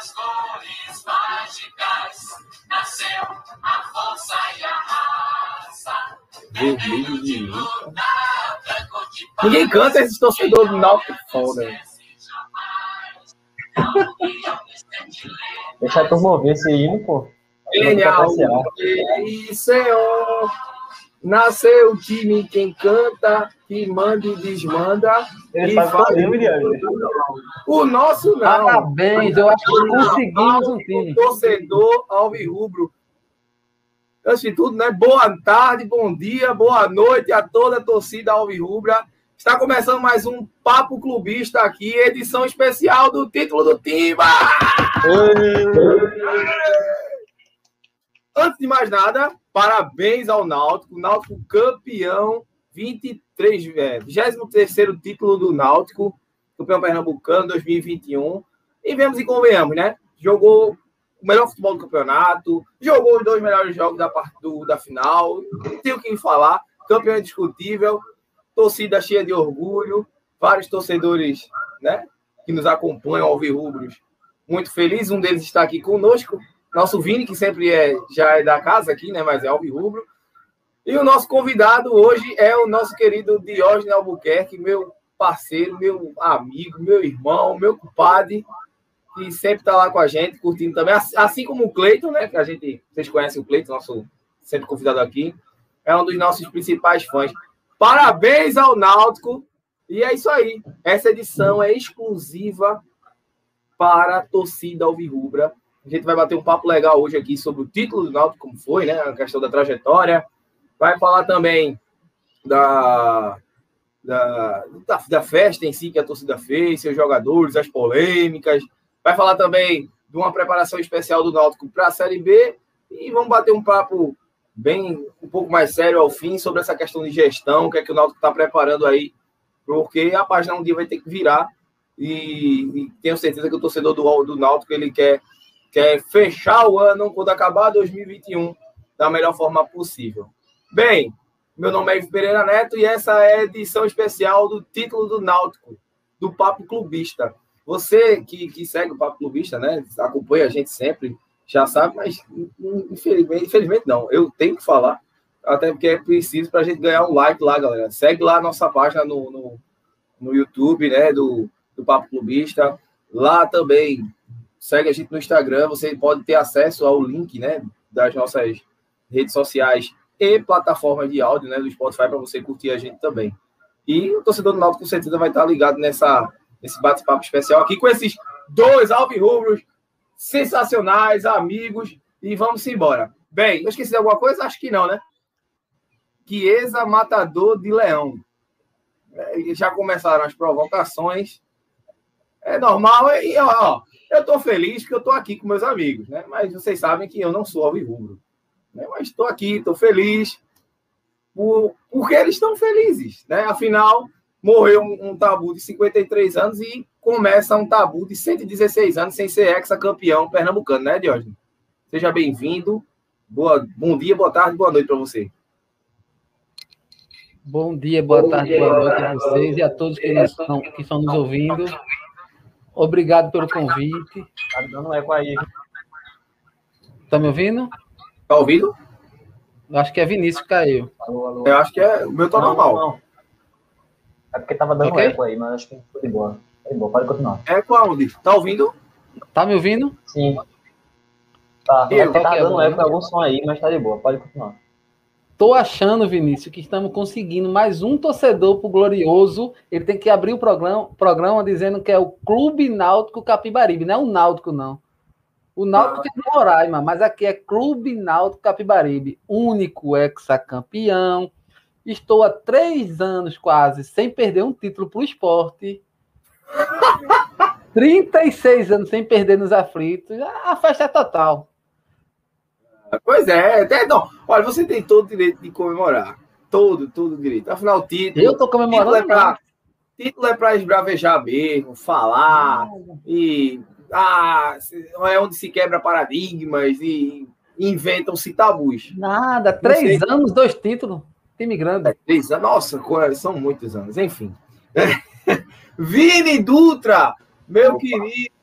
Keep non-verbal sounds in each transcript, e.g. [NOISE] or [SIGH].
das cores mágicas nasceu a força e a raça. Vermelho de luta. Ninguém canta esses torcedores do Náutico foda. Deixa a turma ouvir esse hino, pô. Genial. E Senhor, nasceu o time quem canta, que manda e desmanda. Ele e todinho, Guilherme. O nosso não. Parabéns, eu acho que conseguimos um O time. torcedor alvirrubro. Antes de tudo, né? Boa tarde, bom dia, boa noite a toda a torcida alvirrubra. Está começando mais um Papo Clubista aqui, edição especial do título do Timba! Antes de mais nada, parabéns ao Náutico. Náutico campeão, 23, é, 23 título do Náutico, campeão pernambucano 2021. E vemos e convenhamos, né? Jogou o melhor futebol do campeonato, jogou os dois melhores jogos da, do, da final. Não tem o que falar. Campeão indiscutível, torcida cheia de orgulho, vários torcedores né, que nos acompanham, alvirrubros, muito felizes. Um deles está aqui conosco, nosso Vini, que sempre é, já é da casa aqui, né, mas é alvirrubro. E o nosso convidado hoje é o nosso querido Diógenes Albuquerque, meu parceiro, meu amigo, meu irmão, meu compadre, que sempre está lá com a gente, curtindo também, assim como o Cleiton, né, que a gente, vocês conhecem o Cleiton, nosso sempre convidado aqui, é um dos nossos principais fãs. Parabéns ao Náutico. E é isso aí. Essa edição é exclusiva para a torcida alvirrubra. A gente vai bater um papo legal hoje aqui sobre o título do Náutico, como foi, né? A questão da trajetória. Vai falar também da, da, da, da festa em si que a torcida fez, seus jogadores, as polêmicas. Vai falar também de uma preparação especial do Náutico para a Série B. E vamos bater um papo bem um pouco mais sério ao fim sobre essa questão de gestão, o que é que o Náutico está preparando aí, porque a página um dia vai ter que virar e, e tenho certeza que o torcedor do, do Náutico ele quer, quer fechar o ano quando acabar 2021 da melhor forma possível. Bem, meu nome é Ivo Pereira Neto e essa é a edição especial do título do Náutico, do Papo Clubista. Você que, que segue o Papo Clubista, né, acompanha a gente sempre, já sabe, mas infelizmente, infelizmente não. Eu tenho que falar, até porque é preciso para a gente ganhar um like lá, galera. Segue lá a nossa página no, no, no YouTube, né, do, do Papo Clubista. Lá também segue a gente no Instagram. Você pode ter acesso ao link, né, das nossas redes sociais e plataformas de áudio, né, do Spotify para você curtir a gente também. E o torcedor do Náutico com certeza vai estar ligado nessa nesse bate-papo especial aqui com esses dois alvirrubros sensacionais, amigos, e vamos embora. Bem, eu esqueci de alguma coisa? Acho que não, né? Chiesa Matador de Leão. É, já começaram as provocações. É normal, e ó, eu tô feliz que eu tô aqui com meus amigos, né? Mas vocês sabem que eu não sou alvirrubro. Né? Mas estou aqui, estou feliz, por, porque eles estão felizes, né? Afinal, morreu um, um tabu de 53 anos e começa um tabu de 116 anos sem ser ex-campeão pernambucano, né, Diógenes? Seja bem-vindo. Boa, bom dia, boa tarde, boa noite para você. Bom dia, boa bom tarde, dia, boa noite a vocês e a todos que, nos estão, que estão nos ouvindo. Obrigado pelo convite. Tá dando eco aí. Tá me ouvindo? Tá ouvindo? Eu acho que é Vinícius que caiu. Alô, alô. Eu acho que é o meu tá não, normal. Não. É porque tava dando okay. eco aí, mas acho que foi de boa. Foi de boa, pode continuar. Eco aonde? Tá ouvindo? Tá me ouvindo? Sim. Tá, eu, tá dando eco algum som aí, mas tá de boa, pode continuar. Tô achando, Vinícius, que estamos conseguindo mais um torcedor pro Glorioso. Ele tem que abrir o programa, programa dizendo que é o Clube Náutico Capibaribe. Não é o Náutico, não. O Náutico tem Roraima, mas aqui é Clube Náutico Capibaribe. Único ex-campeão. Estou há três anos quase sem perder um título pro esporte. [LAUGHS] 36 anos sem perder nos aflitos. A festa é total. Pois é, até não. Olha, você tem todo o direito de comemorar. Todo, todo o direito. Afinal, o título. Eu tô comemorando. Título é pra, título é pra esbravejar mesmo, falar. E. Ah, é onde se quebra paradigmas e inventam-se tabus. Nada, três sei. anos, dois títulos. Time grande. É, três anos. Nossa, são muitos anos. Enfim. [LAUGHS] Vini Dutra, meu Opa. querido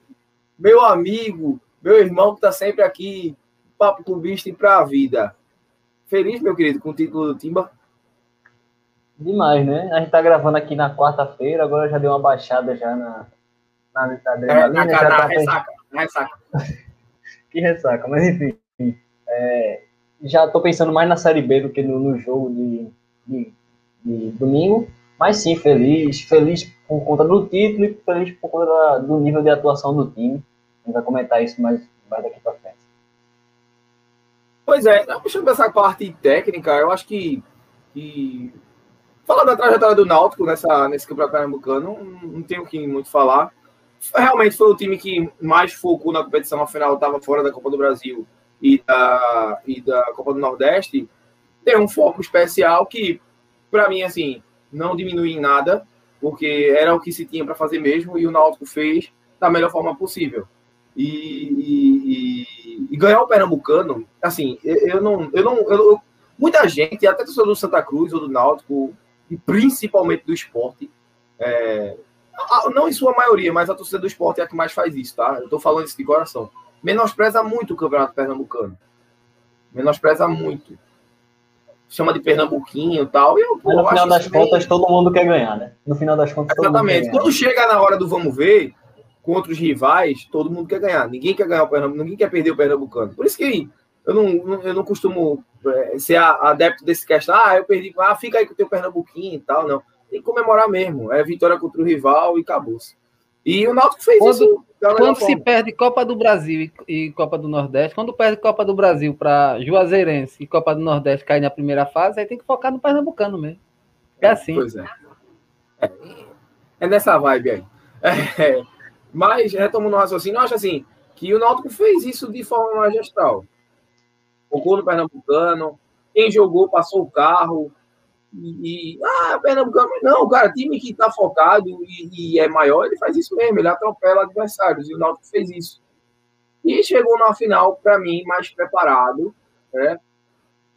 meu amigo, meu irmão que está sempre aqui, papo clubista e para a vida. Feliz, meu querido, com o título do Timba? Demais, né? A gente tá gravando aqui na quarta-feira, agora já deu uma baixada já na. Na, na, é, na, na ressaca, ressaca. [LAUGHS] que ressaca, mas enfim. É, já tô pensando mais na Série B do que no, no jogo de, de, de, domingo. Mas sim, feliz. Feliz por conta do título e feliz por conta da, do nível de atuação do time. A gente vai comentar isso mais, mais daqui frente. Pois é, puxando essa parte técnica, eu acho que, que falando da trajetória do Náutico nessa, nesse campeonato pernambucano, não, não tenho o que muito falar. Realmente foi o time que mais focou na competição, afinal estava fora da Copa do Brasil e da, e da Copa do Nordeste. Tem um foco especial que, para mim, assim, não diminui em nada, porque era o que se tinha para fazer mesmo e o Náutico fez da melhor forma possível. E, e, e, ganhar o Pernambucano, assim, eu não. Eu não eu, muita gente, até do Santa Cruz ou do Náutico, e principalmente do esporte, é, não em sua maioria, mas a torcida do esporte é a que mais faz isso, tá? Eu tô falando isso de coração. Menospreza muito o Campeonato Pernambucano. Menospreza muito. Chama de Pernambuquinho e tal. Eu, pô, no final das contas, bem... todo mundo quer ganhar, né? No final das contas, Exatamente. Quando chega na hora do vamos ver, contra os rivais, todo mundo quer ganhar. Ninguém quer ganhar o Pernambuco, ninguém quer perder o Pernambucano. Por isso que eu não, eu não costumo é, ser adepto desse questão. Ah, eu perdi, ah, fica aí com o teu Pernambuquinho e tal, não. Tem que comemorar mesmo. É vitória contra o rival e acabou-se. E o Náutico fez quando, isso. Quando se perde Copa do Brasil e, Copa do Nordeste, quando perde Copa do Brasil para Juazeirense e Copa do Nordeste cair na primeira fase, aí tem que focar no Pernambucano mesmo. É assim. Pois é. É, é nessa vibe aí. [LAUGHS] É, mas, retomando o raciocínio, eu acho assim, que o Náutico fez isso de forma magistral. Focou no Pernambucano, quem jogou passou o carro, e, e ah, Pernambucano, não, cara, time que está focado e, e, é maior, ele faz isso mesmo, ele atropela adversários, e o Náutico fez isso. E chegou na final, para mim, mais preparado, né?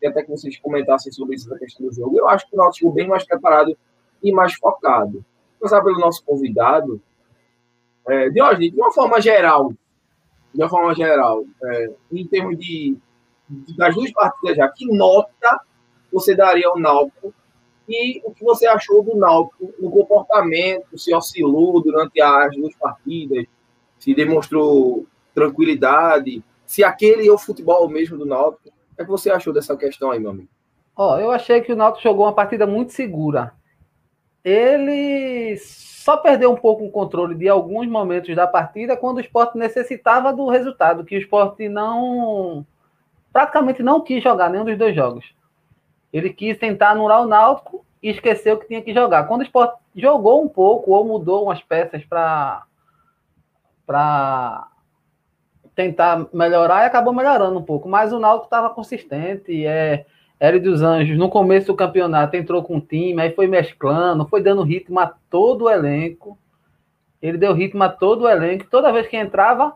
E até que vocês comentassem sobre isso na questão do jogo. Eu acho que o Náutico bem mais preparado e mais focado. Começar pelo nosso convidado, é, Diógenes, de uma forma geral, de uma forma geral, é, em termos de, de, das duas partidas já, que nota você daria ao Náutico e o que você achou do Náutico no comportamento, se oscilou durante as duas partidas, se demonstrou tranquilidade, se aquele é o futebol mesmo do Náutico. O que, é que você achou dessa questão aí, meu amigo? Ó, eu achei que o Náutico jogou uma partida muito segura. Ele só perdeu um pouco o controle de alguns momentos da partida quando o esporte necessitava do resultado, que o esporte não. praticamente não quis jogar nenhum dos dois jogos. Ele quis tentar anular o Náutico e esqueceu que tinha que jogar. Quando o esporte jogou um pouco ou mudou umas peças para para tentar melhorar e acabou melhorando um pouco, mas o Náutico estava consistente, é Hélio dos Anjos, no começo do campeonato, entrou com o time, aí foi mesclando, foi dando ritmo a todo o elenco. Ele deu ritmo a todo o elenco. Toda vez que entrava,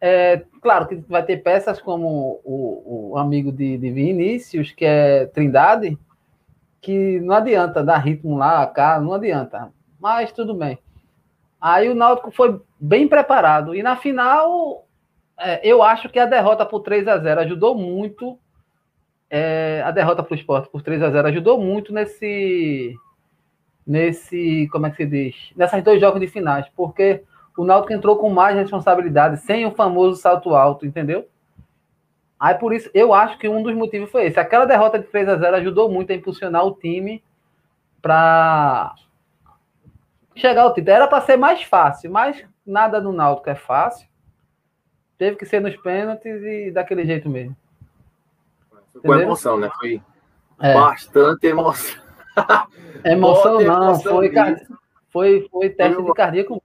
é, claro que vai ter peças como o, o amigo de, de Vinícius, que é Trindade, que não adianta dar ritmo lá, cá, não adianta. Mas tudo bem. Aí o Náutico foi bem preparado. E na final, é, eu acho que a derrota por 3 a 0 ajudou muito é, a derrota para o esporte por 3 a 0 ajudou muito nesse. Nesse. Como é que se diz? Nessas dois jogos de finais, porque o Náutico entrou com mais responsabilidade, sem o famoso salto alto, entendeu? Aí por isso, eu acho que um dos motivos foi esse. Aquela derrota de 3 a 0 ajudou muito a impulsionar o time para chegar ao título. Era para ser mais fácil, mas nada no Náutico é fácil. Teve que ser nos pênaltis e daquele jeito mesmo. Foi emoção, né? Foi é. bastante emoção. [LAUGHS] Emoção não, foi, foi, foi teste foi, de cardíaco.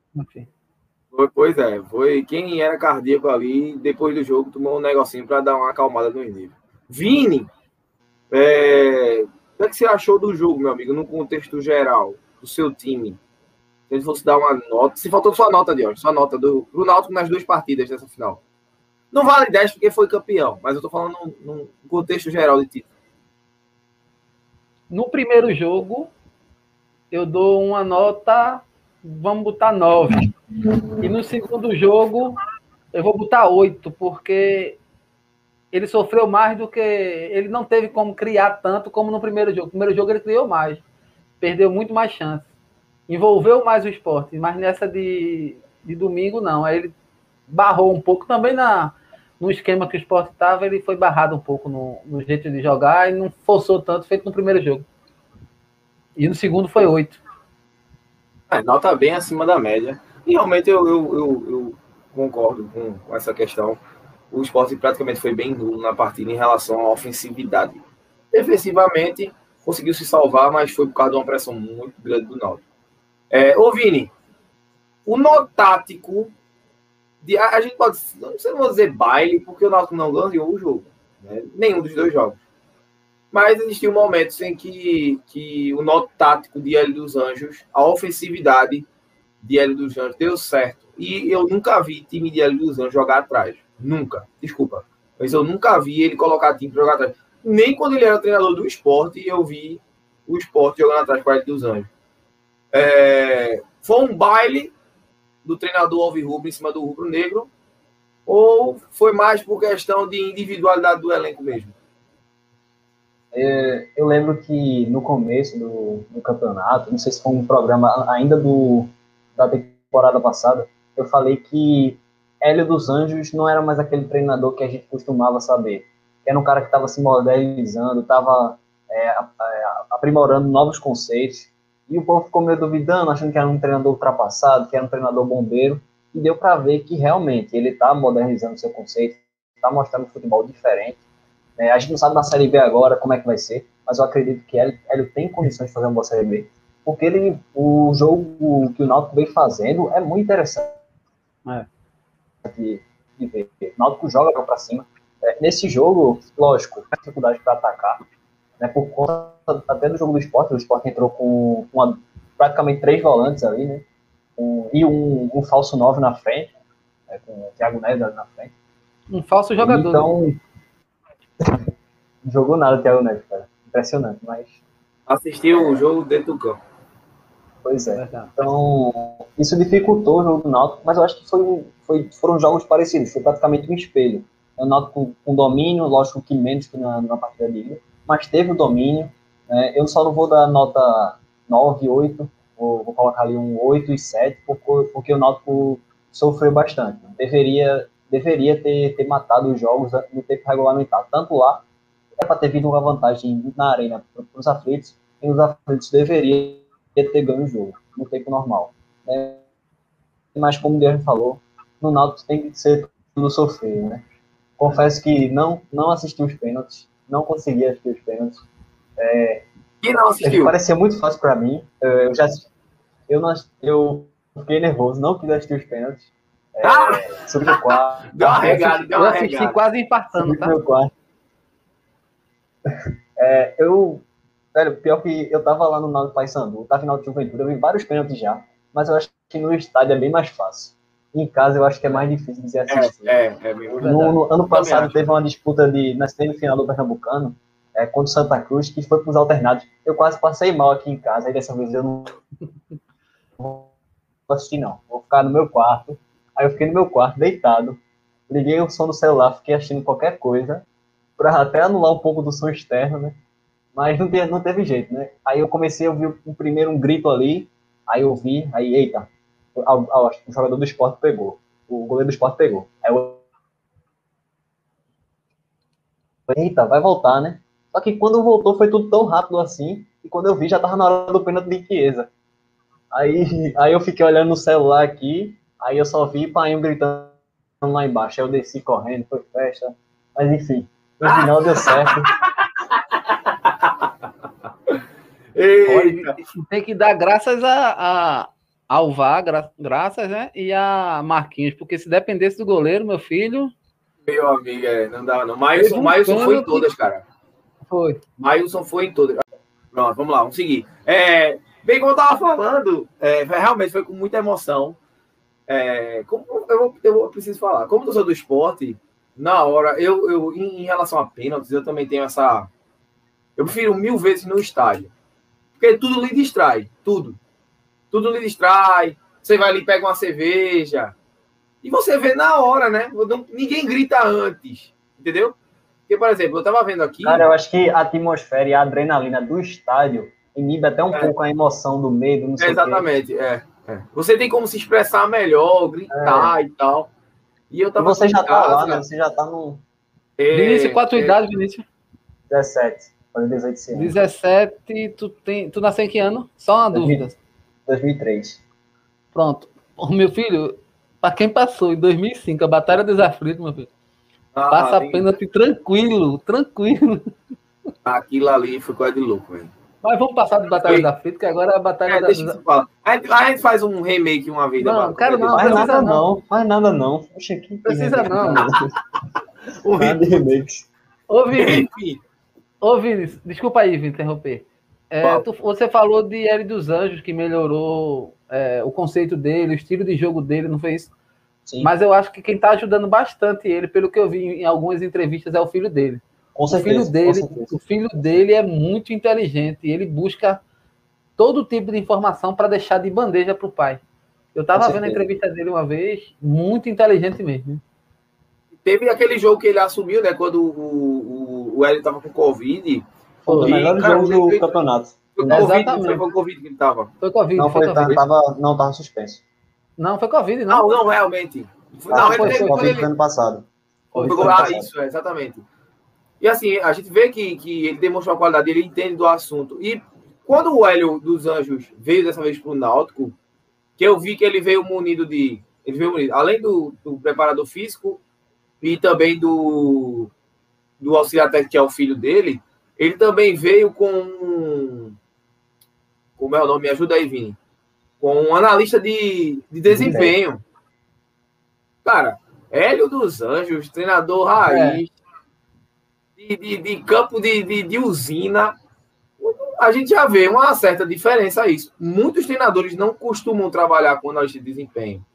Foi, pois é, foi quem era cardíaco ali, depois do jogo, tomou um negocinho para dar uma acalmada no nível. Vini, é, o que, é que você achou do jogo, meu amigo, no contexto geral, do seu time? Se ele fosse dar uma nota, se faltou sua nota de hoje, sua nota do, do Náutico nas duas partidas dessa final. Não vale 10 porque foi campeão, mas eu tô falando no, contexto geral de título. No primeiro jogo, eu dou uma nota, vamos botar 9. E no segundo jogo, Eu vou botar oito, porque ele sofreu mais do que. Ele não teve como criar tanto como no primeiro jogo. No primeiro jogo ele criou mais. Perdeu muito mais chance. Envolveu mais o esporte. Mas nessa de, de domingo, não. Aí ele barrou um pouco também na, no esquema que o esporte estava. Ele foi barrado um pouco no, no jeito de jogar e não forçou tanto feito no primeiro jogo. E no segundo foi oito. É, nota bem acima da média. E realmente eu, eu, eu, eu concordo com, essa questão o esporte praticamente foi bem nulo na partida em relação à ofensividade. Defensivamente, conseguiu se salvar, mas foi por causa de uma pressão muito grande do Náutico. É, ô Vini, o nó tático, de, a, a, gente pode, não sei vou dizer baile, porque o Náutico não ganhou o jogo, né? nenhum dos dois jogos. Mas existiu momentos em que, que o nó tático de Hélio dos Anjos, a ofensividade de Hélio dos Anjos deu certo. E eu nunca vi time de Hélio dos Anjos jogar atrás. Nunca. Desculpa. Mas eu nunca vi ele colocar time para jogar atrás. Nem quando ele era treinador do esporte, eu vi o esporte jogando atrás com a dos Anjos. É... Foi um baile do treinador Alvirrubro em cima do Rubro Negro? Ou foi mais por questão de individualidade do elenco mesmo? É, eu lembro que no começo do, do, campeonato, não sei se foi um programa ainda do, da temporada passada, eu falei que Hélio dos Anjos não era mais aquele treinador que a gente costumava saber. Era um cara que estava se modernizando, estava é, é, aprimorando novos conceitos. E o povo ficou meio duvidando, achando que era um treinador ultrapassado, que era um treinador bombeiro. E deu para ver que realmente ele está modernizando seu conceito, está mostrando um futebol diferente. É, a gente não sabe na Série B agora como é que vai ser, mas eu acredito que ele, ele tem condições de fazer uma boa Série B. Porque ele, o jogo que o Náutico vem fazendo é muito interessante. É de, de ver. O Náutico joga para cima. É, nesse jogo, lógico, dificuldade para atacar, né, por conta até do jogo do esporte, o esporte entrou com uma, praticamente três volantes ali, né, um, e um, um, falso nove na frente, né, com o Thiago Neves na frente. Um falso jogador. Então, [LAUGHS] jogou nada o Thiago Neves, cara. Impressionante, mas... Assistiu o jogo dentro do campo. Pois é. Então, isso dificultou o jogo do Náutico, mas eu acho que foi, foi, foram jogos parecidos, foi praticamente um espelho. O Náutico com, com domínio, lógico que menos que na, na partida de ida, mas teve o domínio. Né? Eu só não vou dar nota 9, 8, vou, vou colocar ali um 8 e 7, porque, porque o Náutico sofreu bastante. Deveria, deveria ter, ter matado os jogos no tempo regulamentar, tanto lá, é para ter vindo uma vantagem na arena para os aflitos, e os aflitos deveriam ter ganho o jogo no tempo normal. Né? Mas como o Guilherme falou, no Náutico tem que ser tudo sofrer, né? Confesso que não, não assisti os pênaltis, não consegui assistir os pênaltis. É, e não assistiu? Parecia muito fácil para mim. Eu já eu, não, eu fiquei nervoso, não quis assistir os pênaltis. É, ah! Subi o quarto. Deu uma regada, deu uma Eu assisti regada. quase empatando, tá? Meu quarto. [LAUGHS] É, eu Velho, pior que eu tava lá no Náutico Paysandu, tava final de Juventude, eu vi vários pênaltis já, mas eu acho que no estádio é bem mais fácil. Em casa eu acho que é mais difícil de assistir. É, é, é. No, no ano passado teve uma disputa de, na semifinal do Pernambucano, é, contra o Santa Cruz, que foi para os alternados. Eu quase passei mal aqui em casa, e dessa vez eu não vou assistir, não. Vou ficar no meu quarto. Aí eu fiquei no meu quarto, deitado. Liguei o som do celular, fiquei assistindo qualquer coisa, para até anular um pouco do som externo, né? Mas não teve, não teve jeito, né? Aí eu comecei a ouvir um, primeiro um grito ali, aí eu vi, aí, eita, o, jogador do esporte pegou, o goleiro do esporte pegou. Aí eu. Eita, vai voltar, né? Só que quando voltou foi tudo tão rápido assim, e quando eu vi já tava na hora do pênalti de Chiesa. Aí, aí eu fiquei olhando no celular aqui, aí eu só vi Painho gritando lá embaixo. Aí eu desci correndo, foi festa. Mas enfim, no final deu certo. [LAUGHS] tem que dar graças a, a ao VAR, gra, graças, né? E a Marquinhos, porque se dependesse do goleiro, meu filho. Meu amigo, é, não dá, não. Mailson, um Mailson foi em todas, cara. Foi. Mailson foi em todas. Pronto, vamos lá, vamos seguir. É, bem, como eu tava falando, é, realmente foi com muita emoção. É, como eu, eu, eu preciso falar, como eu sou do esporte, na hora, eu, eu em, em relação a pênaltis, eu também tenho essa. Eu prefiro mil vezes no estádio. Porque tudo lhe distrai, tudo. Tudo lhe distrai. Você vai ali, pega uma cerveja, E você vê na hora, né? Ninguém grita antes, entendeu? Porque, por exemplo, eu tava vendo aqui. Cara, eu acho que a atmosfera e a adrenalina do estádio inibe até um É. pouco a emoção do medo, não sei. Exatamente, é, é. Você tem como se expressar melhor, gritar e tal. E eu E tava você aqui já em tá lá, casa, né? Você já tá no é, Vinícius, qual a tua é, idade, Vinícius? 17, fazendo 18 esse ano. 17, tu, tem, tu nasceu em que ano? Só uma dúvida. 2003. Pronto. Ô, meu filho, pra quem passou em 2005, a Batalha dos Aflitos, meu filho, ah, passa tem- a pena tranquilo, tranquilo. Aquilo ali foi coisa de louco, velho. Mas vamos passar de Batalha dos Aflitos, que agora é a Batalha É, da- falar. A gente, a gente faz um remake uma vez. Não, da- quero não, Faz precisa nada não. não. faz nada não. Poxa, que Precisa não. [LAUGHS] Remakes. Ô, Vini, Enfim, ô, Vini, desculpa aí, Vini, interromper. É, tu- você falou de Hélio dos Anjos, que melhorou é, o conceito dele, o estilo de jogo dele, não foi isso? Sim, Mas eu acho que quem tá ajudando bastante ele, pelo que eu vi em algumas entrevistas, é o filho dele. com O certeza. filho com dele, o filho dele é muito inteligente e ele busca todo tipo de informação para deixar de bandeja para o pai. Eu estava vendo a entrevista dele uma vez, muito inteligente mesmo. teve aquele jogo que ele assumiu, né? Quando o, o, o Hélio tava com Covid. Foi o E, melhor cara, jogo do ele- campeonato. Foi Covid, Exatamente. foi com Covid que ele tava. Foi Covid, Não, foi, foi, Covid. tava, não, tava suspenso. Não, foi Covid, não. Não, não, realmente. Foi- Ah, não, foi, ele foi Covid ele. ano passado. Foi Foi ah, passado. isso, é, exatamente. E assim, a gente vê que, que ele demonstrou a qualidade, ele entende do assunto. E quando o Hélio dos Anjos veio dessa vez para o Náutico, que eu vi que ele veio munido de. Ele veio munido, além do, do preparador físico e também do, do auxiliar técnico, que é o filho dele, ele também veio com. Como é o nome? Me ajuda aí, Vini. Com um analista de, de desempenho. Cara, Hélio dos Anjos, treinador raiz, de, de, de campo de, de, de usina. A gente já vê uma certa diferença isso. Muitos treinadores não costumam trabalhar com analista de desempenho.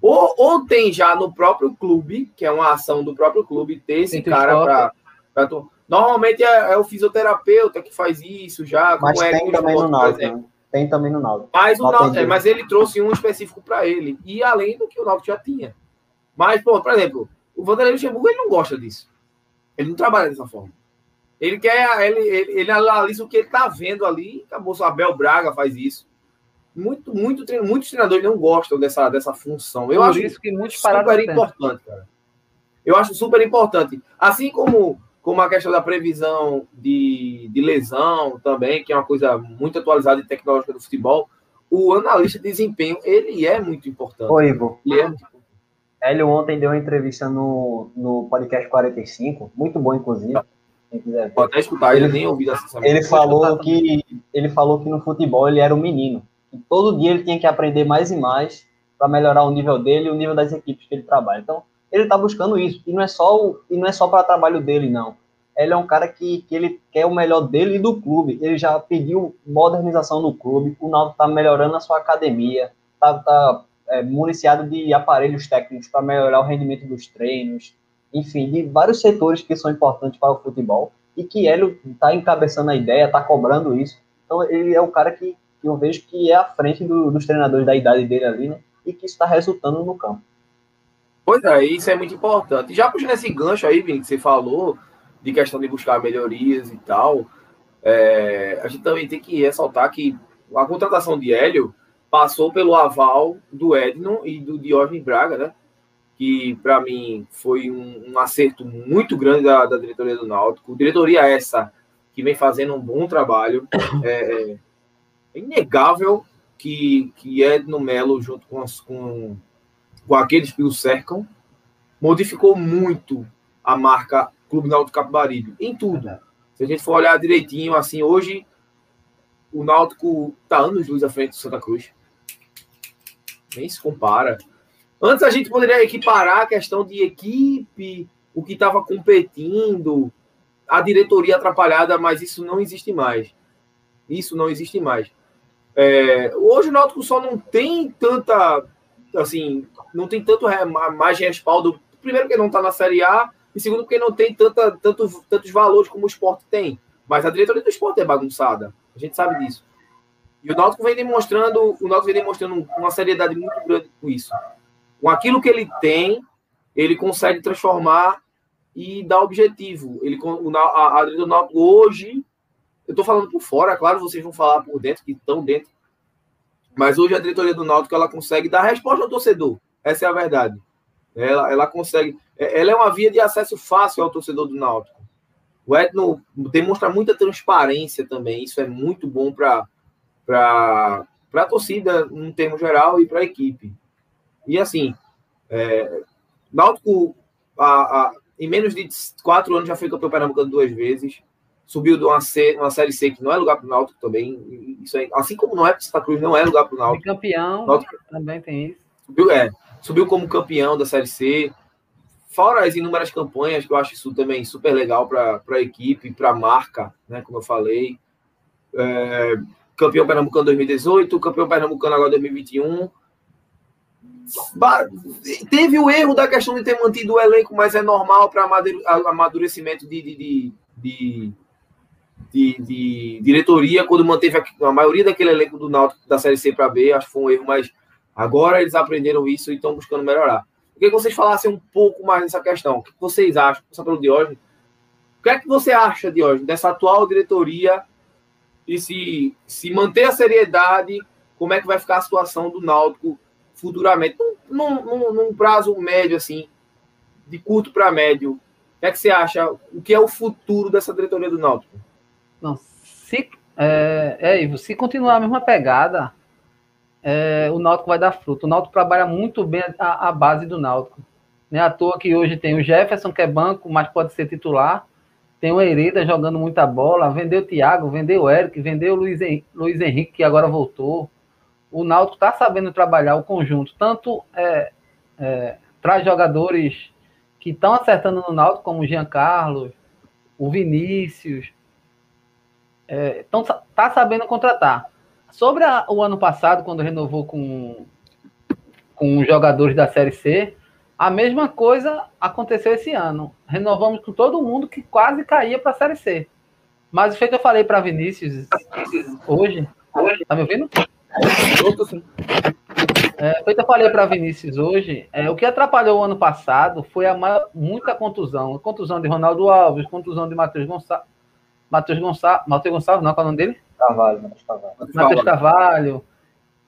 Ou, ou tem já no próprio clube, que é uma ação do próprio clube, ter esse Tem cara para. Normalmente é, é o fisioterapeuta que faz isso já. Mas tem no também no Náutico. né? Tem também no Náutico. Mas, o Náutico- é, mas ele trouxe um específico para ele. E além do que o Náutico já tinha. Mas, pô, por exemplo, o Vanderlei Luxemburgo ele não gosta disso. Ele não trabalha dessa forma. Ele quer, ele, ele, ele analisa o que ele tá vendo ali. Acabou, o Abel Braga faz isso. Muito, muito, treino- muitos treinadores não gostam dessa, dessa função. Eu Por acho isso que muitos pararam super importante, cara. Eu acho super importante. Assim como, como a questão da previsão de, de lesão também, que é uma coisa muito atualizada e tecnológica do futebol, o analista de desempenho, ele é muito importante. Ô, Ivo, Ele é muito. Hélio ontem deu uma entrevista no, no podcast 45, muito bom, inclusive. Vou até escutar, ele nem ouvido essa. Ele falou que ele falou que no futebol ele era um menino. Que todo dia ele tinha que aprender mais e mais para melhorar o nível dele e o nível das equipes que ele trabalha. Então, ele está buscando isso. E não é só o, e não é só para trabalho dele, não. Ele é um cara que, que ele quer o melhor dele e do clube. Ele já pediu modernização no clube. O Náutico está melhorando a sua academia. Está tá, é, municiado de aparelhos técnicos para melhorar o rendimento dos treinos. Enfim, de vários setores que são importantes para o futebol e que Hélio está encabeçando a ideia, está cobrando isso. Então ele é o cara que, que eu vejo que é à frente do- dos treinadores da idade dele ali, né? E que está resultando no campo. Pois é, isso é muito importante. Já puxando esse gancho aí, Vini, que você falou, de questão de buscar melhorias e tal, é, a gente também tem que ressaltar que a contratação de Hélio passou pelo aval do Edno e do Diógenes Braga, né? Que para mim foi um, um acerto muito grande da, da diretoria do Náutico. Diretoria essa que vem fazendo um bom trabalho. É, é inegável que, que Edno Melo, junto com, as, com com aqueles que o cercam, modificou muito a marca Clube Náutico Capibaribe, em tudo. Se a gente for olhar direitinho, assim, hoje o Náutico está anos luz à frente do Santa Cruz. Nem se compara. Antes a gente poderia equiparar a questão de equipe, o que estava competindo, a diretoria atrapalhada, mas isso não existe mais. Isso não existe mais. É, hoje o Náutico só não tem tanta, assim, não tem tanto mais respaldo. Primeiro, porque não está na Série A, e segundo, porque não tem tanta, tanto, tantos valores como o esporte tem. Mas a diretoria do esporte é bagunçada. A gente sabe disso. E o Náutico vem demonstrando, o Náutico vem demonstrando uma seriedade muito grande com isso. com aquilo que ele tem, ele consegue transformar e dar objetivo. Ele, o, a, a do Náutico hoje, eu estou falando por fora, claro, vocês vão falar por dentro, que estão dentro, mas hoje a diretoria do Náutico ela consegue dar resposta ao torcedor. Essa é a verdade. Ela, ela consegue. É, ela é uma via de acesso fácil ao torcedor do Náutico. O Etno demonstra muita transparência também. Isso é muito bom para a torcida, no termo geral, e para a equipe. E assim, é, Náutico, a, a, em menos de quatro anos, já foi campeão pernambucano duas vezes. Subiu de uma, C, uma série C que não é lugar para o Náutico também. Isso é, assim como não é para Santa Cruz, não é lugar para o Náutico. campeão Náutico, também tem isso. Subiu, é, subiu como campeão da série C. Fora as inúmeras campanhas, que eu acho isso também super legal para a equipe, para a marca, né, como eu falei. É, campeão pernambucano 2018, campeão pernambucano agora 2021 Teve o erro da questão de ter mantido o elenco, mas é normal para amadurecimento de, de, de, de, de, diretoria, quando manteve a, a maioria daquele elenco do Náutico da Série C para B. Acho que foi um erro, mas agora eles aprenderam isso e estão buscando melhorar. Eu queria que vocês falassem um pouco mais dessa questão. O que vocês acham? Só pelo Diógenes. O que é que você acha, Diógenes, dessa atual diretoria e se, se manter a seriedade, como é que vai ficar a situação do Náutico futuramente, num, num, num prazo médio, assim, de curto para médio, o que é que você acha? O que é o futuro dessa diretoria do Náutico? Não, se, é, é Ivo, se continuar a mesma pegada, é, o Náutico vai dar fruto. O Náutico trabalha muito bem a, a base do Náutico. Não é à toa que hoje tem o Jefferson, que é banco, mas pode ser titular. Tem o Hereda jogando muita bola. Vendeu o Thiago, vendeu o Eric, vendeu o Luiz, Luiz Henrique, que agora voltou o Náutico está sabendo trabalhar o conjunto, tanto é, é, traz jogadores que estão acertando no Náutico, como o Jean Carlos, o Vinícius, então é, tá sabendo contratar. Sobre a, o ano passado, quando renovou com, com jogadores da Série C, a mesma coisa aconteceu esse ano. Renovamos com todo mundo que quase caía para a Série C. Mas o feito eu falei para Vinícius hoje. Tá me ouvindo? É, feito eu falei para Vinícius hoje, é, o que atrapalhou o ano passado foi a maior, muita contusão. Contusão de Ronaldo Alves, contusão de Matheus Gonçalves. Matheus Gonçalves, Matheus Gonçalves, não, qual é o nome dele? Carvalho, Matheus Carvalho. Matheus Carvalho.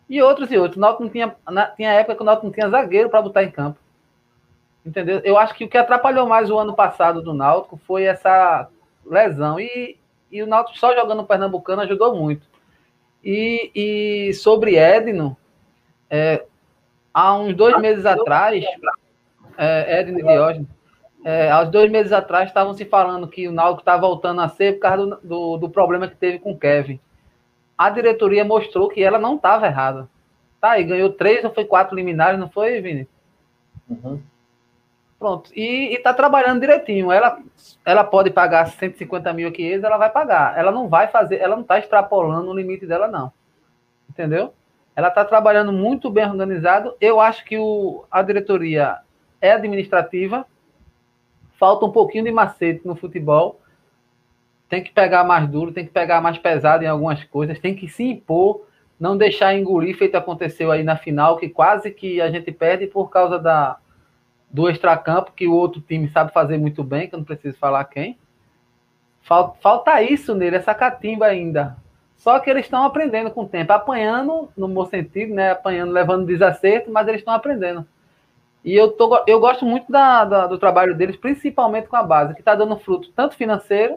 E outros e outros. O Náutico não tinha, na, tinha época que o Náutico não tinha zagueiro para botar em campo. Entendeu? Eu acho que o que atrapalhou mais o ano passado do Náutico foi essa lesão. E, e o Náutico só jogando o Pernambucano ajudou muito. E, e sobre Edno, é, há uns dois meses atrás, é, Edno e Diógenes, é, há dois meses atrás estavam se falando que o Náutico está voltando a ser por causa do, do, do, problema que teve com o Kevin. A diretoria mostrou que ela não estava errada. Tá aí, ganhou três ou foi quatro liminares, não foi, Vini? Uhum. Pronto. E está trabalhando direitinho. Ela, ela pode pagar 150 mil aqui, ela vai pagar. Ela não vai fazer, ela não está extrapolando o limite dela, não. Entendeu? Ela está trabalhando muito bem organizado. Eu acho que o, a diretoria é administrativa. Falta um pouquinho de macete no futebol. Tem que pegar mais duro, tem que pegar mais pesado em algumas coisas, tem que se impor, não deixar engolir, feito aconteceu aí na final, que quase que a gente perde por causa da, do extracampo, que o outro time sabe fazer muito bem, que eu não preciso falar quem. Falta, falta isso nele, essa catimba ainda. Só que eles estão aprendendo com o tempo, apanhando, no bom sentido, né? Apanhando, levando desacerto, mas eles estão aprendendo. E eu, tô, eu gosto muito da, da, do trabalho deles, principalmente com a base, que está dando fruto tanto financeiro,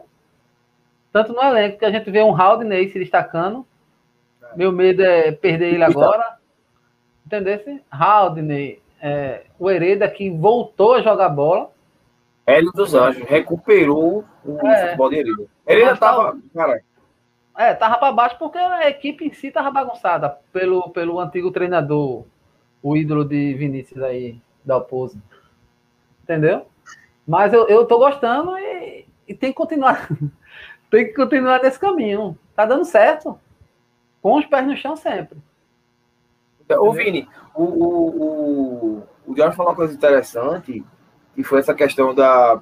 tanto no elenco, que a gente vê um Haldney se destacando. Meu medo é perder ele agora. Entendeu? Haldney, é, o Hereda que voltou a jogar bola. Hélio dos Anjos recuperou o é, futebol de Hereda. Hereda estava. Cara... É, tava para baixo porque a equipe em si tava bagunçada pelo, pelo antigo treinador, o ídolo de Vinícius aí, da Oposo. Entendeu? Mas eu, eu tô gostando e, e tem que continuar. [LAUGHS] tem que continuar nesse caminho. Tá dando certo. Com os pés no chão sempre. Ô, Vini, o, o, o, o Jorge falou uma coisa interessante, que foi essa questão da,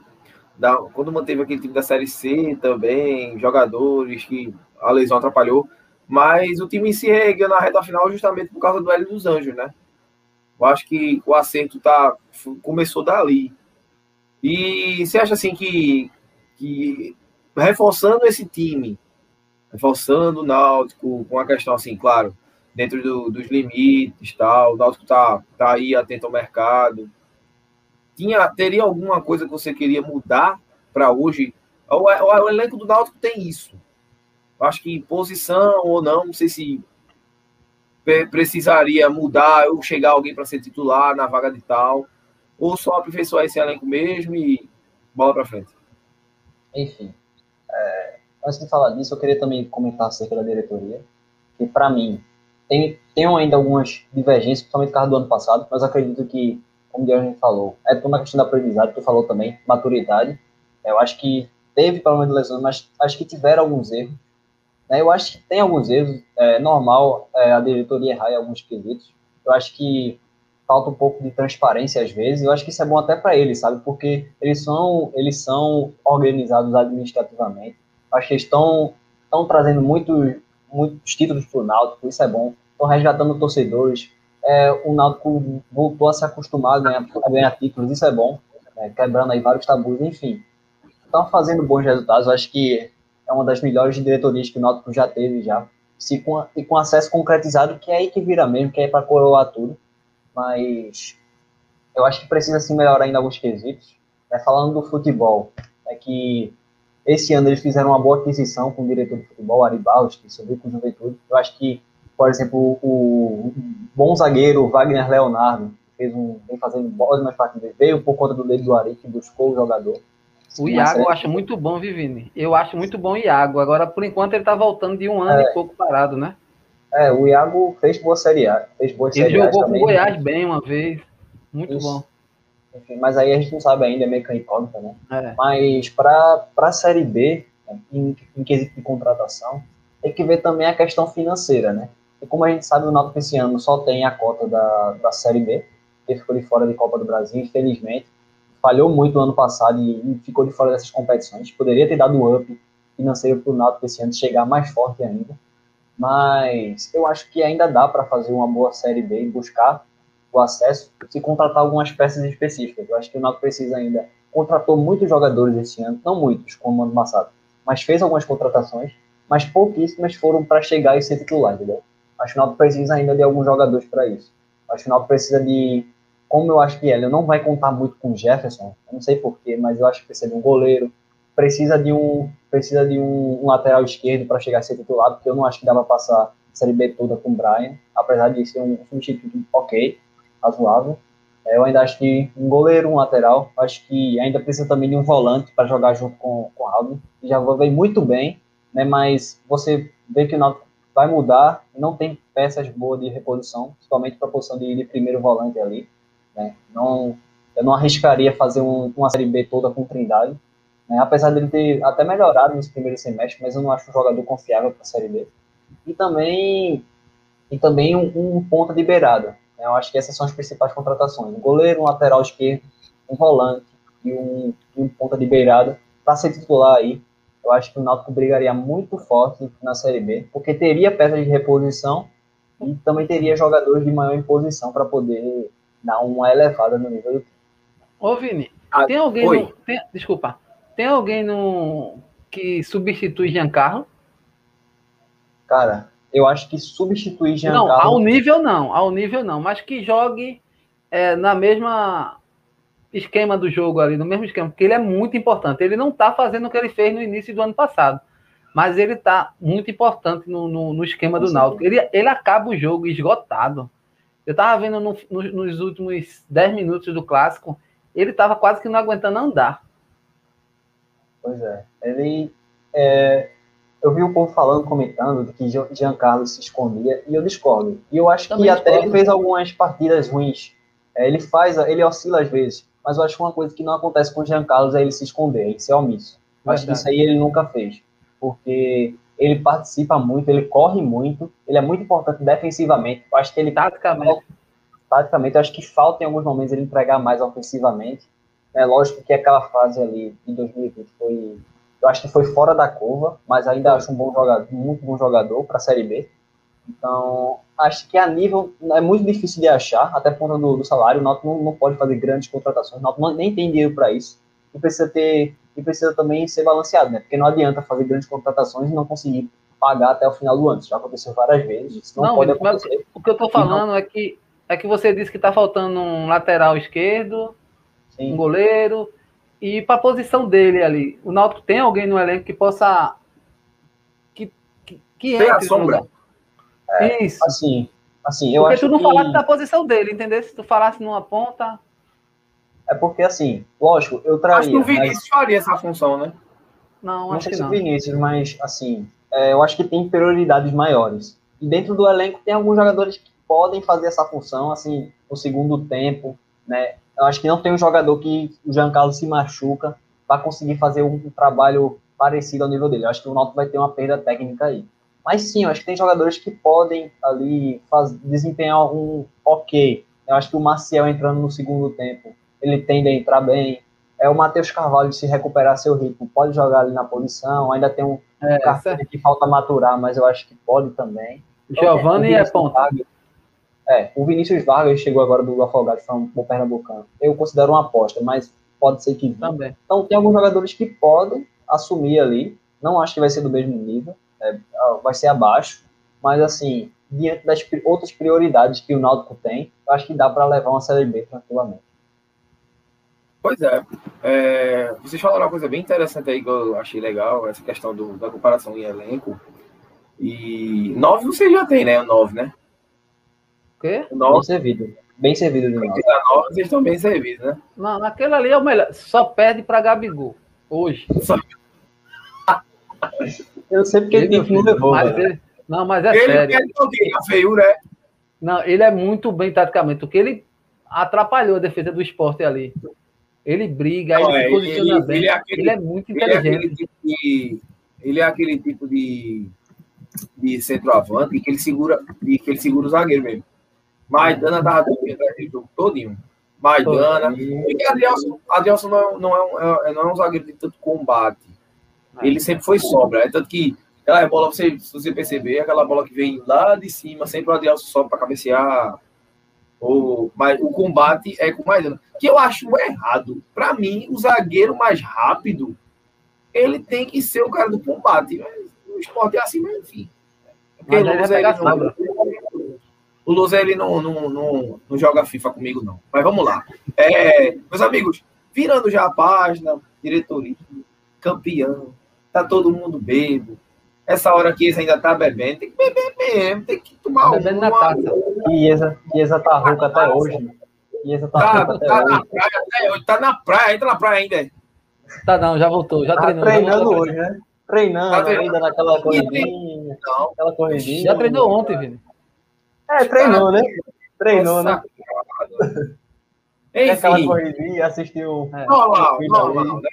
da. Quando manteve aquele time da Série C também, jogadores que a lesão atrapalhou, mas o time se reergueu na reta final justamente por causa do Hélio dos Anjos, né? Eu acho que o acerto tá, começou dali. E você acha assim que, que reforçando esse time, reforçando o Náutico, com a questão assim, claro, dentro do, dos limites tal, o Náutico tá, tá aí atento ao mercado. Tinha, teria alguma coisa que você queria mudar para hoje? O, o, o, elenco do Náutico tem isso. Acho que posição ou não, não sei se precisaria mudar ou chegar alguém para ser titular na vaga de tal, ou só aperfeiçoar esse elenco mesmo e bola para frente. Enfim, é, antes de falar disso, eu queria também comentar acerca da diretoria, que para mim tem, tem ainda algumas divergências, principalmente por causa do ano passado, mas acredito que, como o Diego falou, é toda uma questão da aprendizagem, tu falou também, maturidade. Eu acho que teve problema de lesões, mas acho que tiveram alguns erros. Né? Eu acho que tem alguns erros, é normal é, a diretoria errar em alguns quesitos. Eu acho que falta um pouco de transparência às vezes. Eu acho que isso é bom até para eles, sabe? Porque eles são, eles são organizados administrativamente. Acho que eles estão, estão trazendo muitos, muitos títulos para o Náutico, isso é bom. Estão resgatando torcedores. É, o Náutico voltou a se acostumar a ganhar, a ganhar títulos, isso é bom. É, quebrando aí vários tabus, enfim. Estão fazendo bons resultados. Eu acho que é uma das melhores diretorias que o Náutico já teve já. Se com, e com acesso concretizado, que é aí que vira mesmo, que é aí para coroar tudo. Mas eu acho que precisa se melhorar ainda alguns quesitos. É, falando do futebol, é que esse ano eles fizeram uma boa aquisição com o diretor de futebol, Ari Barros, que subiu com juventude. Eu acho que, por exemplo, o bom zagueiro Wagner Leonardo, fez um, vem fazendo nas partidas, veio por conta do dedo do Ari, que buscou o jogador. O Iago eu acho muito bom, Vivini. Eu acho muito bom o Iago. Agora, por enquanto, ele tá voltando de um ano é. e pouco parado, né? É, o Iago fez boa Série A. Fez boa ele jogou com o Goiás bem uma vez. Muito Isso. bom. Enfim, mas aí a gente não sabe ainda, é meio que né? É. Mas para a Série B, em, em quesito de contratação, tem que ver também a questão financeira, né? E como a gente sabe, o Náutico esse ano só tem a cota da, da Série B, que ficou de fora de Copa do Brasil, infelizmente. Falhou muito no ano passado e, ficou de fora dessas competições. Poderia ter dado um up financeiro para o Náutico esse ano chegar mais forte ainda. Mas eu acho que ainda dá para fazer uma boa Série B e buscar o acesso se contratar algumas peças específicas. Eu acho que o Náutico precisa ainda. Contratou muitos jogadores esse ano, não muitos, como ano passado, mas fez algumas contratações, mas pouquíssimas foram para chegar e ser titular, entendeu? Acho que o Náutico precisa ainda de alguns jogadores para isso. Acho que o Náutico precisa de. Como eu acho que ele não vai contar muito com o Jefferson, eu não sei porquê, mas eu acho que precisa de um goleiro, precisa de um, precisa de um, um lateral esquerdo para chegar a ser titular, porque eu não acho que dá para passar a Série B toda com o Brian, apesar de ser um substituto ok razoável. É, eu ainda acho que um goleiro, um lateral, acho que ainda precisa também de um volante para jogar junto com, com o Aldo, que já vem muito bem, né, mas você vê que o Náutico vai mudar, não tem peças boas de reposição, principalmente para a posição de, de, primeiro volante ali. Né, não, eu não arriscaria fazer um, uma Série B toda com Trindade, né, apesar dele ter até melhorado nesse primeiro semestre, mas eu não acho um jogador confiável para a Série B. E também, e também um, um ponta de beirada. Né? Eu acho que essas são as principais contratações. Um goleiro, um lateral esquerdo, um volante e um, um ponta de beirada para ser titular aí. Eu acho que o Náutico brigaria muito forte na Série B, porque teria peças de reposição e também teria jogadores de maior imposição para poder dar uma elevada no nível do time. Ô, Vini, ah, tem alguém no, tem, Desculpa. Tem alguém no que substitui Giancarlo? Cara, eu acho que substituir Giancarlo... Não, ao nível não, ao nível não, mas que jogue é, na mesma esquema do jogo ali, no mesmo esquema, porque ele é muito importante. Ele não está fazendo o que ele fez no início do ano passado, mas ele está muito importante no, no, no esquema do Náutico. Ele, ele acaba o jogo esgotado. Eu estava vendo no, no, nos últimos 10 minutos do clássico, ele estava quase que não aguentando andar. Pois é. Ele é, eu vi o povo falando, comentando que Giancarlo se escondia, e eu discordo. E eu acho Também que até ele fez algumas partidas ruins. É, ele faz, ele oscila às vezes, mas eu acho que uma coisa que não acontece com o Giancarlo é ele se esconder, ele ser omisso. Eu acho que isso aí ele nunca fez, porque ele participa muito, ele corre muito, ele é muito importante defensivamente. Eu acho que ele taticamente, taticamente, eu acho que falta em alguns momentos ele entregar mais ofensivamente. É lógico que aquela fase ali de 2020 foi eu acho que foi fora da curva, mas ainda acho um bom jogador, muito bom jogador para a Série B. Então, acho que a nível é muito difícil de achar, até por conta do, do salário. O Náutico não, não pode fazer grandes contratações, o Náutico nem tem dinheiro para isso. E precisa ter e precisa também ser balanceado, né? Porque não adianta fazer grandes contratações e não conseguir pagar até o final do ano. Isso já aconteceu várias vezes. Isso não, não pode acontecer. o que eu estou falando é que é que você disse que está faltando um lateral esquerdo, Sim. um goleiro e para a posição dele ali. O Náutico tem alguém no elenco que possa que que, que entre a sombra. É, Isso. Assim, assim, eu porque acho tu não que... falasse da posição dele, entendeu? Se tu falasse numa ponta. É porque, assim, lógico, eu traria. Acho que o Vinícius mas... faria essa função, né? Não, não acho que não. o Vinícius, mas, assim, é, eu acho que tem prioridades maiores. E dentro do elenco tem alguns jogadores que podem fazer essa função, assim, no segundo tempo, né? Eu acho que não tem um jogador que o Jean Carlos se machuca para conseguir fazer um, um, trabalho parecido ao nível dele. Eu acho que o Náutico vai ter uma perda técnica aí. Mas sim, eu acho que tem jogadores que podem ali faz, desempenhar um ok. Eu acho que o Maciel entrando no segundo tempo, ele tende a entrar bem. É o Matheus Carvalho se recuperar seu ritmo, pode jogar ali na posição. Ainda tem um, É, um cartão que falta maturar, mas eu acho que pode também. Giovanni o é ponta. É, o Vinícius Vargas chegou agora do Afogados, um bom pernambucano. Eu considero uma aposta, mas pode ser que Também. então, tem alguns jogadores que podem assumir ali. Não acho que vai ser do mesmo nível, é, vai ser abaixo. Mas, assim, diante das outras prioridades que o Náutico tem, eu acho que dá para levar uma Série B tranquilamente. Pois é. É, Vocês falaram uma coisa bem interessante aí que eu achei legal, essa questão do- da comparação em elenco. E nove você já tem, né? O nove, né? O quê? O Bem nove, servido. Bem servido de a nove vocês estão bem servidos, né? Não, aquele ali é o melhor. Só perde para Gabigol. Hoje. Eu sei porque ele Ele, tem que não levou, mas ele- não, mas é ele sério. quer alguém, a feiura é. Não, ele é muito bem taticamente. O que ele atrapalhou a defesa do esporte ali. Ele briga, Não, ele é, posiciona ele- bem. ele Ele é é, aquele- muito Ele é aquele inteligente. tipo de. Ele é aquele tipo de, de centroavante que ele segura, de, que ele segura o zagueiro mesmo. Maidana tava dormindo aquele jogo todinho. Maidana. Porque Adrielson, Adrielson não, é- não, é um, é- não é um zagueiro de tanto combate. Ele sempre foi sobra. É tanto que aquela bola, você, se você perceber, aquela bola que vem lá de cima, sempre o Adrielson sobe para cabecear. Ou, mas o combate é com Maidana. Que eu acho errado. Para mim, o zagueiro mais rápido ele tem que ser o cara do combate. Mas o esporte é assim, mas enfim. Porque Mas o ele não- o Luz, ele não, não, não, não joga FIFA comigo, não. Mas vamos lá. É, meus amigos, virando já a página, diretoria, campeão, tá todo mundo bebo. Essa hora aqui eles ainda tá bebendo. Tem que beber mesmo, tem que tomar Bebendo na uma- taça. Chiesa, Chiesa tá rouco até hoje. Chiesa tá Tá, rouco até tá na hoje. praia até hoje, tá na praia, entra na praia ainda. Tá, não, já voltou. Já Tá treinou. já treinando voltou. hoje, né? Treinando Tá treinando. ainda naquela corridinha. Não. Aquela corridinha. Já treinou ontem, Vini. É, treinou, né? Treinou, né? Nossa, É Aquela Enfim, corridinha, assistiu. É. normal, normal, aí. né?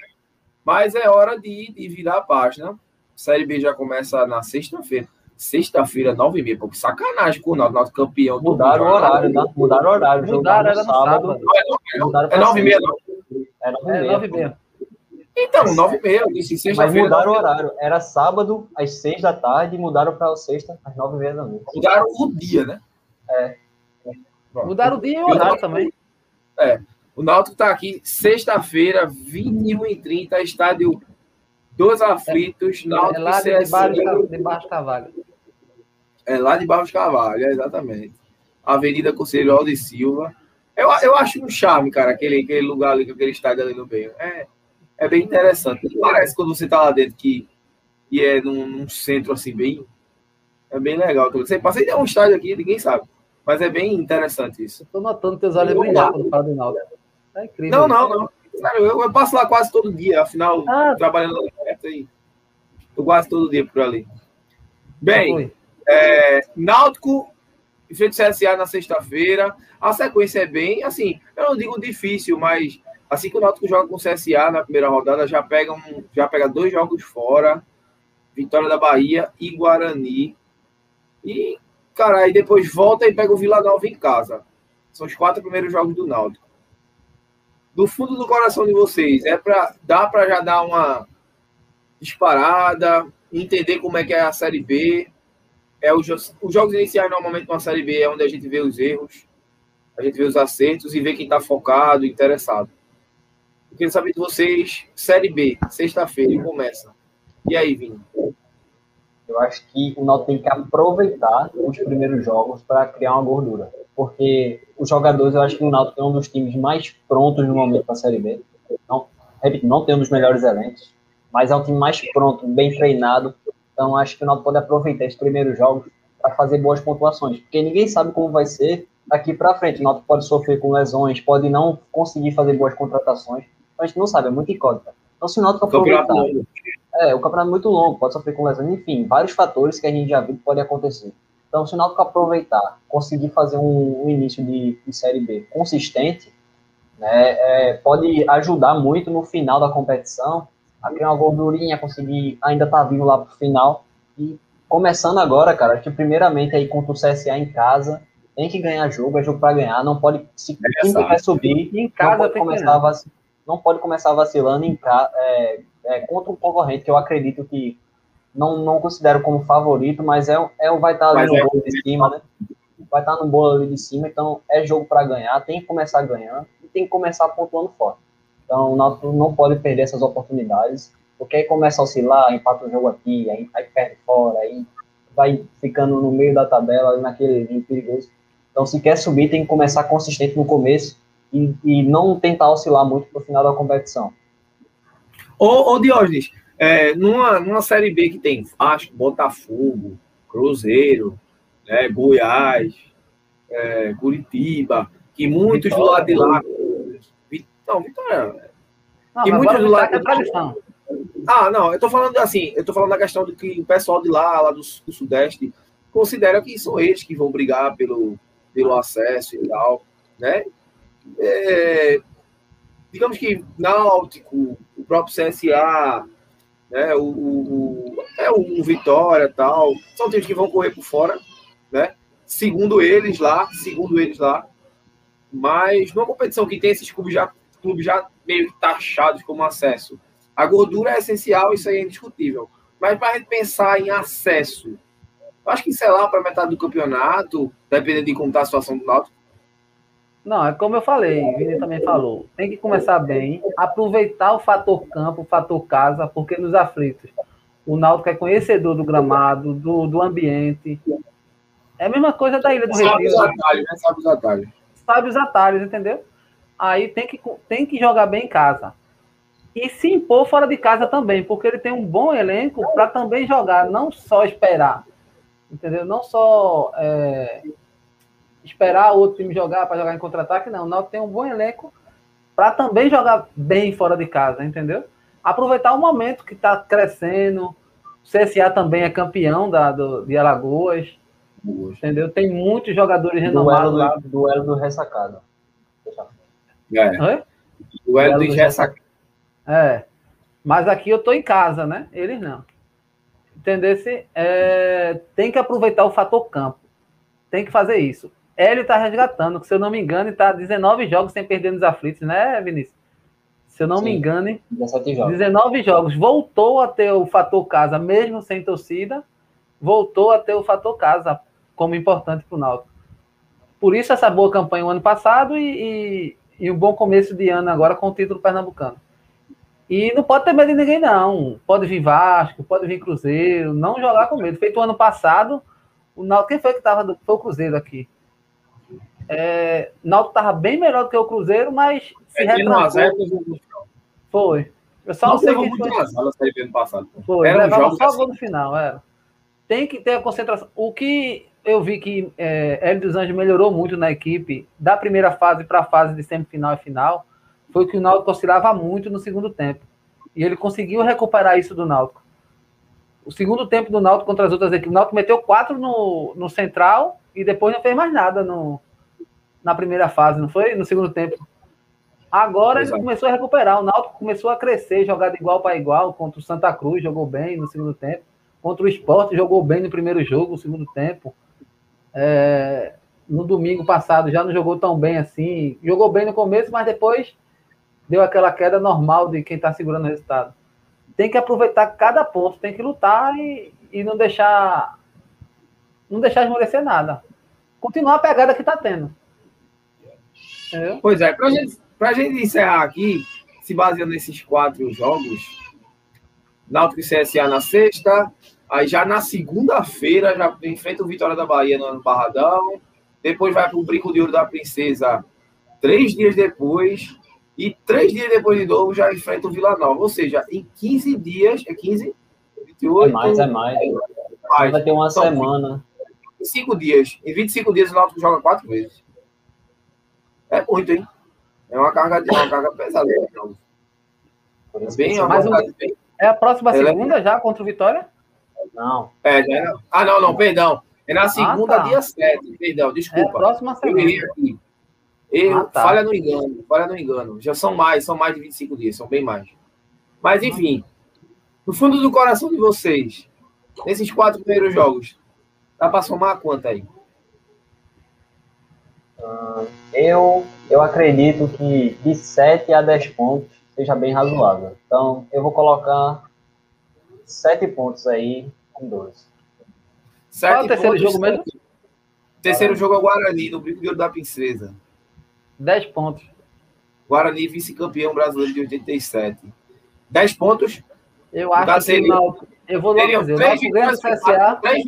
Mas é hora de, de virar a página. Série B já começa na sexta-feira. Sexta-feira, nove e meia. Pô, que sacanagem com o Náutico, Náutico campeão. do Mudaram o horário, tá? Mudaram o horário. Mudaram, era no sábado. Não, é nove, não. É nove e meia, sexta. não. Era nove e É, meia. nove e meia. Então, nove e meia. Eu disse Mas sexta-feira. mudaram o meia. horário. Era sábado às seis da tarde e mudaram para sexta às nove e meia da noite. Mudaram o dia, né? É. Pronto. Mudaram o dia e o horário também. O Náutico está aqui sexta-feira, 21h30, estádio Dos Aflitos, É Náutico lá de, CSA. de, de baixo Cavalho. É lá de Barros Carvalho, é, exatamente. Avenida Conselho Aldo Silva. Eu, eu acho um charme, cara, aquele, aquele lugar ali, aquele estádio ali no meio. É, é bem interessante. Parece quando você tá lá dentro que, que é num, num centro assim, bem. É bem legal. Você passa é um estádio aqui, ninguém sabe. Mas é bem interessante isso. Eu tô notando teus olhos brilhar quando fala do Náutico. É incrível. Não, não, não. Sério, eu, eu passo lá quase todo dia, afinal, Ah. trabalhando aí. Tô quase todo dia por ali. Bem, Foi. é, Náutico em frente ao CSA na sexta-feira. A sequência é bem, assim, eu não digo difícil, mas assim que o Náutico joga com o CSA na primeira rodada, já pega, um, já pega dois jogos fora. Vitória da Bahia e Guarani. E, cara, aí depois volta e pega o Vila Nova em casa. São os quatro primeiros jogos do Náutico. Do fundo do coração de vocês, é para dá para já dar uma disparada, entender como é que é a Série B, é os, os jogos iniciais, normalmente, numa Série B, é onde a gente vê os erros, a gente vê os acertos e vê quem está focado, interessado. Eu queria saber de vocês, Série B, sexta-feira, começa. E aí, Vini? Eu acho que o Náutico tem que aproveitar os primeiros jogos para criar uma gordura. Porque os jogadores, eu acho que o Náutico é um dos times mais prontos no momento da Série B. Não, repito, não tem um dos melhores elencos, mas é um time mais pronto, bem treinado. Então acho que o Náutico pode aproveitar esses primeiros jogos para fazer boas pontuações. Porque ninguém sabe como vai ser daqui para frente. O Náutico pode sofrer com lesões, pode não conseguir fazer boas contratações. Então, a gente não sabe, é muito incógnita. Então se o Náutico aproveitar... É, o campeonato é muito longo, pode sofrer com lesões, enfim, vários fatores que a gente já viu que pode acontecer. Então, se o Náutico aproveitar, conseguir fazer um, um início de, de, Série B consistente, né, é, pode ajudar muito no final da competição, a criar uma gordurinha, conseguir ainda estar tá vindo lá para o final. E começando agora, cara, acho que primeiramente aí contra o CSA em casa, tem que ganhar jogo, é jogo para ganhar, não pode, se é quem vai subir, em casa não pode, começar vac, não pode começar vacilando em casa, é, é, contra um concorrente que eu acredito que não, não considero como favorito, mas é, é vai estar ali mas no é bolo de cima, né? Vai estar no bolo ali de cima, então é jogo para ganhar, tem que começar ganhando e tem que começar pontuando forte. Então o Náutico não pode perder essas oportunidades, porque aí começa a oscilar, empata o jogo aqui, aí, aí perde fora, aí vai ficando no meio da tabela, naquele vinho perigoso. Então se quer subir, tem que começar consistente no começo e, e não tentar oscilar muito no final da competição. Ô, ô Diógenes, é, numa, numa Série B que tem Vasco, Botafogo, Cruzeiro, né, Goiás, é, Curitiba, que muitos Vitória, do lado de lá. Não, Vitória. Não, que muitos de lá. Ah, não, eu tô falando assim, eu tô falando da questão do que o pessoal de lá, lá do, do Sudeste, considera que são eles que vão brigar pelo, pelo acesso e tal, né? É, digamos que Náutico, o próprio CSA, né, o, o, é o Vitória tal, são times que vão correr por fora, né? Segundo eles lá, segundo eles lá. Mas numa competição que tem esses clubes já, clubes já meio taxados como acesso, a gordura é essencial, isso aí é indiscutível. Mas para a gente pensar em acesso, eu acho que, sei lá, para metade do campeonato, dependendo de como está a situação do Náutico, não, é como eu falei, o Vini também falou. Tem que começar bem, aproveitar o fator campo, o fator casa, porque nos aflitos. O Náutico é conhecedor do gramado, do, do ambiente. É a mesma coisa da Ilha do Retiro. Sabe os atalhos, né? Sabe os atalhos. Sabe os atalhos, entendeu? Aí tem que, tem que jogar bem em casa. E se impor fora de casa também, porque ele tem um bom elenco para também jogar, não só esperar. Entendeu? Não só é, esperar o outro time jogar para jogar em contra-ataque, não. O Náutico tem um bom elenco para também jogar bem fora de casa, entendeu? Aproveitar o momento que está crescendo. O CSA também é campeão da, do, de Alagoas. Entendeu? Tem muitos jogadores renomados duelo lá. Duelo do ressacado. É. Oi? Duelo, do ressacado. É. Mas aqui eu tô em casa, né? Eles não. Entendeu? É, tem que aproveitar o fator campo. Tem que fazer isso. Hélio está resgatando, que se eu não me engano, está 19 jogos sem perder nos aflitos, né, Vinícius? Se eu não Sim, me engano, 17 jogos. 19 jogos. Voltou a ter o fator casa, mesmo sem torcida, voltou a ter o fator casa como importante para o Náutico. Por isso, essa boa campanha o ano passado e, e, e um bom começo de ano agora com o título pernambucano. E não pode ter medo de ninguém, não. Pode vir Vasco, pode vir Cruzeiro, não jogar com medo. Feito o ano passado, o Náutico, quem foi que estava? Foi o Cruzeiro aqui. É, Náutico estava bem melhor do que o Cruzeiro, mas se é, retrancou. Foi. Eu só não sei que foi. ano passado. Foi, era só assim. gol no final, era. Tem que ter a concentração. O que eu vi que é, Hélio dos Anjos melhorou muito na equipe, da primeira fase para a fase de semifinal e final, foi que o Náutico oscilava muito no segundo tempo. E ele conseguiu recuperar isso do Náutico. O segundo tempo do Náutico contra as outras equipes, o Náutico meteu quatro no, no central e depois não fez mais nada no, na primeira fase, não foi? No segundo tempo. Agora Exato. ele começou a recuperar. O Náutico começou a crescer, jogar de igual para igual. Contra o Santa Cruz, jogou bem no segundo tempo. Contra o Sport, jogou bem no primeiro jogo, no segundo tempo. É... no domingo passado já não jogou tão bem assim. Jogou bem no começo, mas depois deu aquela queda normal de quem está segurando o resultado. Tem que aproveitar cada ponto, tem que lutar e, e não deixar não deixar esmorecer nada. Continuar a pegada que tá tendo. Entendeu? Pois é, pra gente, pra gente encerrar aqui, se baseando nesses quatro jogos, Náutico e CSA na sexta, aí já na segunda-feira já enfrenta o Vitória da Bahia no Barradão, depois vai para o Brinco de Ouro da Princesa três dias depois, e três dias depois de novo já enfrenta o Vila Nova, ou seja, em 15 dias, é 15? 28? É mais, é mais. mais. Vai ter uma São semana. 25 dias. Em 25 dias o Náutico joga quatro vezes. É muito, hein? É uma carga, é uma carga pesada. né, Bem, é uma Mais um- carga bem- É a próxima Ela é- segunda já contra o Vitória? Não, É, já era- Ah, não, não, perdão. É na segunda, tá. dia 7. Perdão, É a desculpa. próxima eu semana. errei aqui. Eu, Ah, tá. Falha no engano, falha no engano. Já são mais, são mais de 25 dias, são bem mais. Mas, enfim, no fundo do coração de vocês, nesses quatro primeiros jogos, dá pra somar quanto aí? eu, eu acredito que de 7 a 10 pontos seja bem razoável. Então, eu vou colocar 7 pontos aí com 12. Sete Qual é o terceiro pontos, jogo mesmo? Terceiro jogo é o Guarani, no Brinco de Ouro da Princesa. 10 pontos. Guarani, vice-campeão brasileiro de 87. 10 pontos. Eu acho que o seria- Náutico. Eu vou logo dizer, três Náutico ganha do vitórias. CSA. três-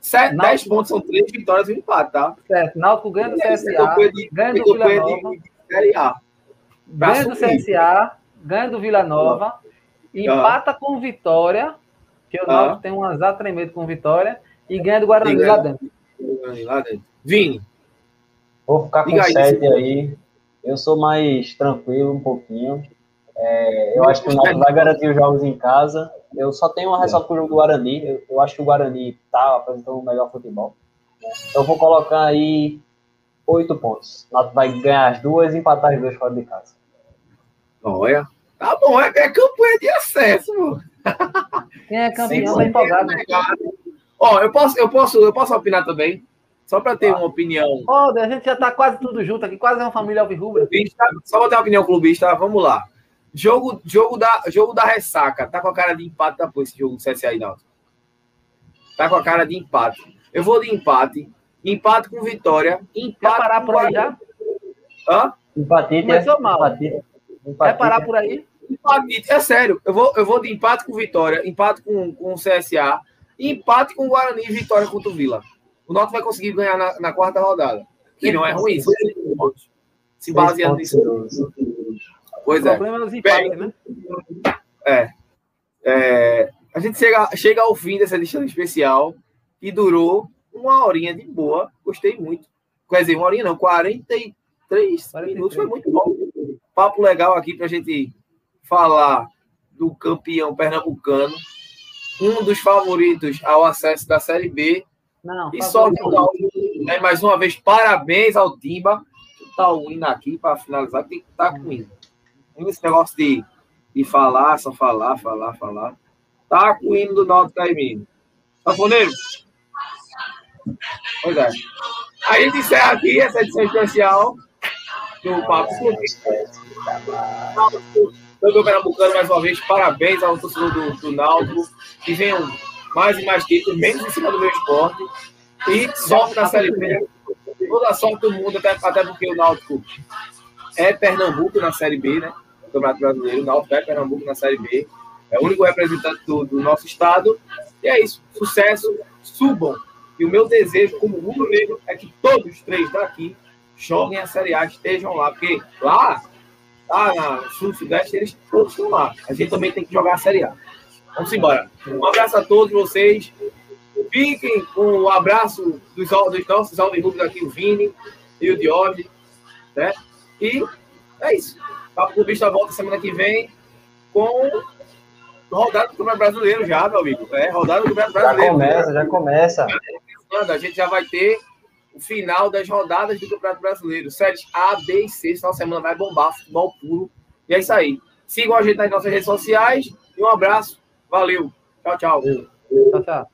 sete- Náutico- 10 pontos são 3 vitórias e um empate, tá? Certo, Náutico ganha do CSA, ganha do Vila Nova, ganha do. CSA, ganha do Vila Nova, empata com Vitória, que o Ah. Náutico tem um azar tremendo com Vitória, e ganha do Guarani ganha. lá dentro. Lá dentro. Vini, Vou ficar com Diga aí, 7 aí. Eu sou mais tranquilo um pouquinho. É, eu acho que o Náutico vai garantir os jogos em casa. Eu só tenho uma ressalva com o jogo do Guarani. Eu, eu acho que o Guarani tá apresentando o melhor futebol. né? Então eu vou colocar aí 8 pontos. O Náutico vai ganhar as duas e empatar as duas fora de casa. olha. Tá bom, é, é campanha de acesso, mano. Quem é campeão tá empolgado. Ó, eu posso, eu posso, eu posso opinar também? Só para ter uma opinião Pô, a gente já tá quase tudo junto aqui, quase é uma família alvirrubra. só para ter uma opinião clubista, vamos lá. Jogo, jogo, da, jogo da ressaca, tá com a cara de empate da esse jogo do CSA e Náutico. Tá com a cara de empate. Eu vou de empate, empate com vitória, Quer empate parar com por aí já? Hã? Empatite. Começou mal. Empatite. Quer parar por aí? É sério, eu vou, eu vou de empate com Vitória, empate com, com o CSA, e empate com o Guarani e vitória contra o Vila. O Náutico vai conseguir ganhar na, na quarta rodada. Que não é ruim. Se baseando nisso. 12. O Pois é. problema é os empates, né? É, a gente chega, chega ao fim dessa edição especial, que durou uma horinha de boa. Gostei muito. Quer dizer, uma horinha não, 43, 43. minutos foi muito bom. Papo legal aqui para a gente falar do campeão pernambucano, um dos favoritos ao acesso da Série B. Não, E só né, mais uma vez, parabéns ao Timba. Deixa eu botar o hino aqui para finalizar, tem que estar com o hino. Tem esse negócio de, de falar, só falar, falar, falar. Tá com o hino do Náutico aí, menino. Pois é. A gente encerra aqui essa edição especial do Papo Clubista. Campeão Pernambucano, mais uma vez, parabéns ao torcedor do, do Náutico. Que venham mais e mais títulos, menos em cima do meu esporte. E sorte na Série B. Toda sorte do mundo, até, até porque o Náutico é Pernambuco na Série B, né? O Campeonato Brasileiro. O Náutico é Pernambuco na Série B. É o único representante do, do nosso estado. E é isso. Sucesso. Subam. E o meu desejo, como rubro negro, é que todos os três daqui joguem a Série A, estejam lá. Porque lá, lá na Sul Sudeste, eles todos estão lá. A gente também tem que jogar a Série A. Vamos embora. Um abraço a todos vocês. Fiquem com o abraço dos, dos nossos alvirrubros aqui, o Vini e o Diógenes. Né? E é isso. O Papo Clubista volta semana que vem com rodada do Campeonato Brasileiro já, meu amigo. É, rodada do Campeonato Já Brasileiro. começa, já começa. A gente já vai ter o final das rodadas do Campeonato Brasileiro. Séries A, B e C. Essa semana vai bombar, futebol puro. E é isso aí. Sigam a gente nas nossas redes sociais. E um abraço. Valeu. Tchau, tchau. Tchau, tchau.